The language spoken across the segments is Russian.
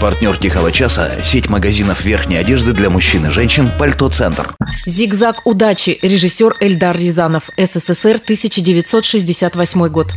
Партнер «Тихого часа» – сеть магазинов верхней одежды для мужчин и женщин «Пальто Центр». «Зигзаг удачи» режиссер Эльдар Рязанов, СССР, 1968 год.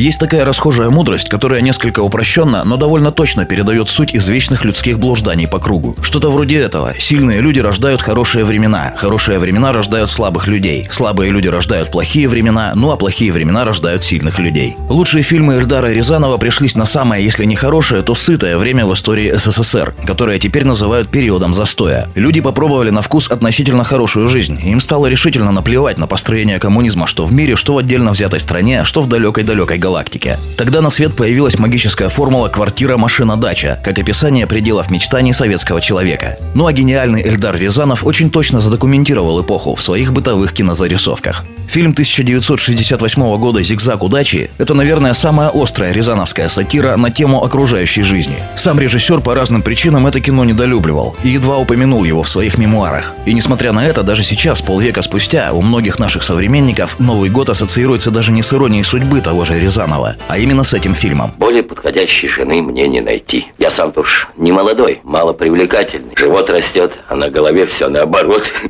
Есть такая расхожая мудрость, которая несколько упрощенно, но довольно точно передает суть извечных людских блужданий по кругу. Что-то вроде этого. Сильные люди рождают хорошие времена, хорошие времена рождают слабых людей, слабые люди рождают плохие времена, ну а плохие времена рождают сильных людей. Лучшие фильмы Эльдара Рязанова пришлись на самое, если не хорошее, то сытое время в истории СССР, которое теперь называют периодом застоя. Люди попробовали на вкус относительно хорошую жизнь, им стало решительно наплевать на построение коммунизма что в мире, что в отдельно взятой стране, что в далекой-далекой галактике галактике. Тогда на свет появилась магическая формула «квартира, машина, дача», как описание пределов мечтаний советского человека. Ну а гениальный Эльдар Рязанов очень точно задокументировал эпоху в своих бытовых кинозарисовках. Фильм 1968 года «Зигзаг удачи» — это, наверное, самая острая рязановская сатира на тему окружающей жизни. Сам режиссер по разным причинам это кино недолюбливал и едва упомянул его в своих мемуарах. И несмотря на это, даже сейчас, полвека спустя, у многих наших современников Новый год ассоциируется даже не с иронией судьбы того же Рязанова, а именно с этим фильмом. Более подходящей жены мне не найти. Я сам-то уж не молодой, мало привлекательный. Живот растет, а на голове все наоборот.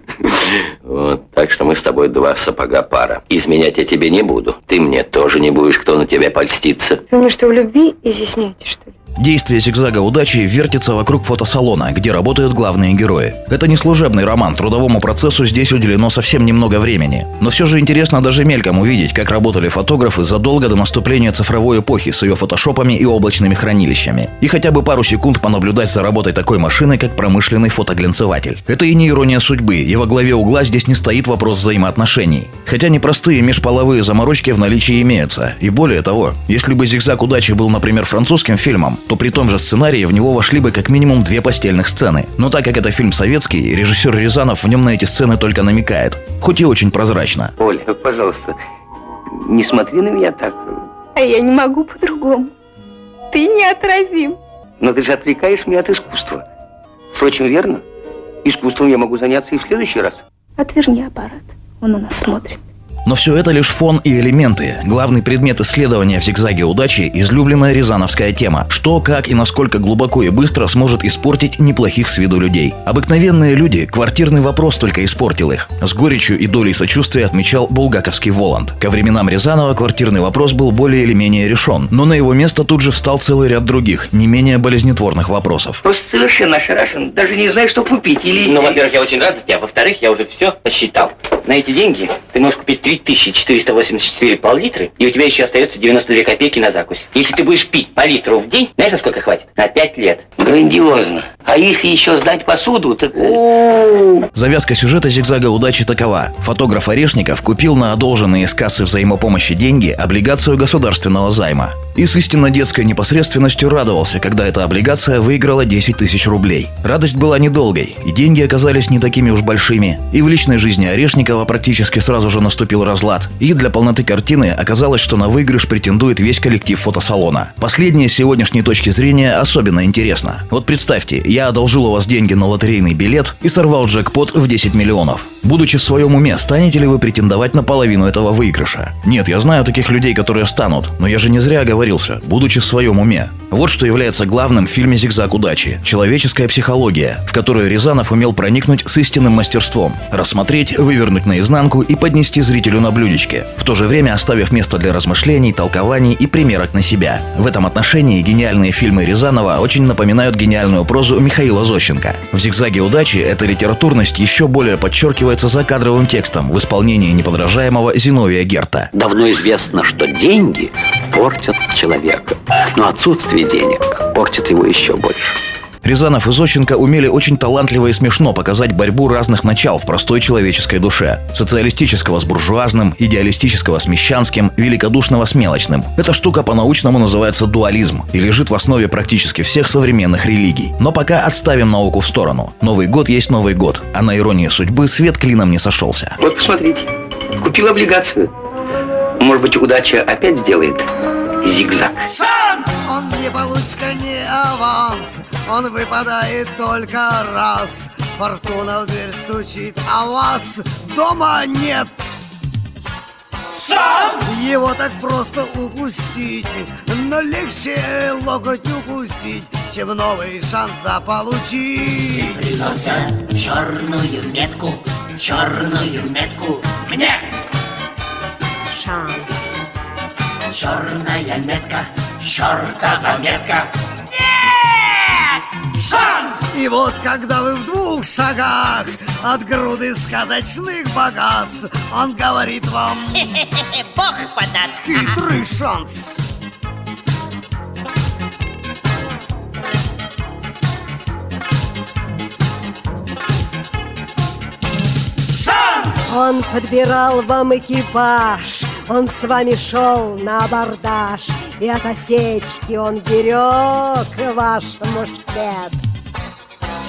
Вот, так что мы с тобой два сапога пара. Изменять я тебе не буду. Ты мне тоже не будешь, кто на тебя польстится. Вы мне что, в любви изъясняете, что ли? Действие «Зигзага удачи» вертится вокруг фотосалона, где работают главные герои. Это не служебный роман, трудовому процессу здесь уделено совсем немного времени. Но все же интересно даже мельком увидеть, как работали фотографы задолго до наступления цифровой эпохи с ее фотошопами и облачными хранилищами. И хотя бы пару секунд понаблюдать за работой такой машины, как промышленный фотоглянцеватель. Это и не ирония судьбы, и во главе угла здесь не стоит вопрос взаимоотношений. Хотя непростые межполовые заморочки в наличии имеются. И более того, если бы «Зигзаг удачи» был, например, французским фильмом, то при том же сценарии в него вошли бы как минимум две постельных сцены. Но так как это фильм советский, режиссер Рязанов в нем на эти сцены только намекает. Хоть и очень прозрачно. Оля, пожалуйста, не смотри на меня так. А я не могу по-другому. Ты неотразим. Но ты же отвлекаешь меня от искусства. Впрочем, верно? Искусством я могу заняться и в следующий раз. Отверни аппарат. Он на нас смотрит. Но все это лишь фон и элементы. Главный предмет исследования в «Зигзаге удачи» – излюбленная рязановская тема. Что, как и насколько глубоко и быстро сможет испортить неплохих с виду людей. Обыкновенные люди, квартирный вопрос только испортил их. С горечью и долей сочувствия отмечал булгаковский Воланд. Ко временам Рязанова квартирный вопрос был более или менее решен. Но на его место тут же встал целый ряд других, не менее болезнетворных вопросов. Просто совершенно ошарашен. Даже не знаю, что купить. Или... Ну, во-первых, я очень рад за тебя. Во-вторых, я уже все посчитал. На эти деньги ты можешь купить 3484 пол-литра, и у тебя еще остается 92 копейки на закусь. Если ты будешь пить по литру в день, знаешь, на сколько хватит? На 5 лет. Грандиозно. А если еще сдать посуду, так... Завязка сюжета «Зигзага удачи» такова. Фотограф Орешников купил на одолженные из кассы взаимопомощи деньги облигацию государственного займа. И с истинно детской непосредственностью радовался, когда эта облигация выиграла 10 тысяч рублей. Радость была недолгой, и деньги оказались не такими уж большими. И в личной жизни Орешникова практически сразу же наступил разлад. И для полноты картины оказалось, что на выигрыш претендует весь коллектив фотосалона. Последнее с сегодняшней точки зрения особенно интересно. Вот представьте, я одолжил у вас деньги на лотерейный билет и сорвал джекпот в 10 миллионов. Будучи в своем уме, станете ли вы претендовать на половину этого выигрыша? Нет, я знаю таких людей, которые станут, но я же не зря оговорился, будучи в своем уме. Вот что является главным в фильме «Зигзаг удачи» – человеческая психология, в которую Рязанов умел проникнуть с истинным мастерством, рассмотреть, вывернуть наизнанку и поднести зрителю на блюдечке, в то же время оставив место для размышлений, толкований и примерок на себя. В этом отношении гениальные фильмы Рязанова очень напоминают гениальную прозу Михаила Зощенко. В «Зигзаге удачи» эта литературность еще более подчеркивается за кадровым текстом в исполнении неподражаемого Зиновия Герта. Давно известно, что деньги портят человека, но отсутствие денег портит его еще больше. Рязанов и Зощенко умели очень талантливо и смешно показать борьбу разных начал в простой человеческой душе. Социалистического с буржуазным, идеалистического с мещанским, великодушного с мелочным. Эта штука по-научному называется дуализм и лежит в основе практически всех современных религий. Но пока отставим науку в сторону. Новый год есть Новый год, а на иронии судьбы свет клином не сошелся. Вот посмотрите, купил облигацию. Может быть, удача опять сделает зигзаг. Он не получка, не аванс. Он выпадает только раз. Фортуна в дверь стучит, а вас дома нет. Шанс! Его так просто упустить Но легче локоть укусить Чем новый шанс заполучить. Приносят черную метку, черную метку мне Шанс. Черная метка, чертова метка. Нет! Шанс! И вот когда вы в двух шагах От груды сказочных богатств Он говорит вам Бог подаст. Хитрый шанс! Он подбирал вам экипаж Он с вами шел на абордаж И от осечки он берег ваш мушкет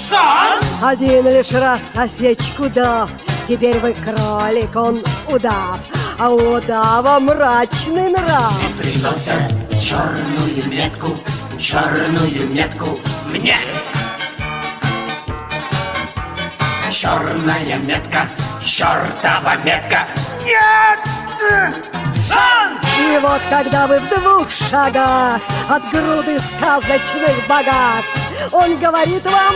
Шанс! Один лишь раз осечку дав Теперь вы кролик, он удав А у удава мрачный нрав Приносят черную метку, черную метку мне Черная метка, чертова метка Нет! Шанс! И вот когда вы в двух шагах От груды сказочных богатств Он говорит вам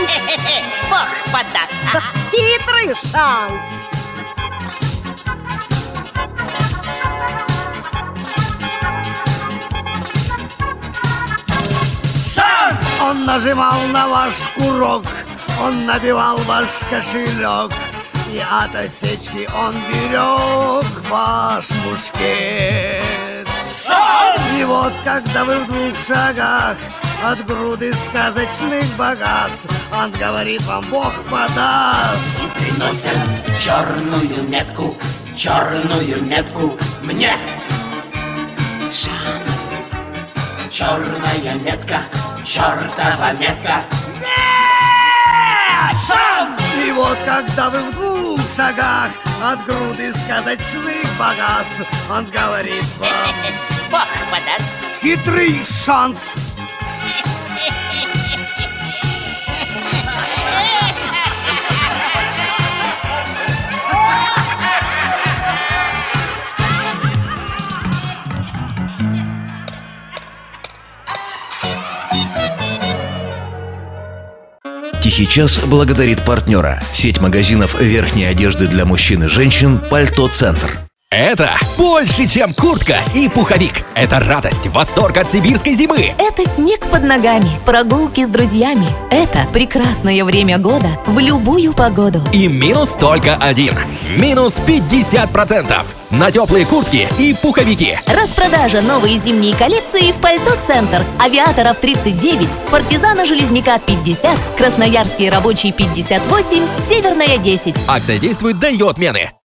Бог подаст Хитрый шанс Шанс! Он нажимал на ваш курок Он набивал ваш кошелек И от осечки он берег ваш мушкет Шанс! И вот когда вы в двух шагах От груды сказочных богатств Он говорит вам, Бог подаст Приносят черную метку, черную метку мне Шанс! Черная метка, чертова метка Нет! Шанс! И вот когда вы в двух шагах От груды сказочных богатств. Он говорит вам, Бог подаст. Хитрый шанс Тихий час благодарит партнера. Сеть магазинов верхней одежды для мужчин и женщин «Пальто Центр». Это больше, чем куртка и пуховик. Это радость, восторг от сибирской зимы. Это снег под ногами, прогулки с друзьями. Это прекрасное время года в любую погоду. И минус только один. Минус 50% на теплые куртки и пуховики. Распродажа новой зимней коллекции в Пальто Центр. Авиаторов 39, Партизана Железняка 50, Красноярский рабочий 58, Северная 10. Акция действует до ее отмены.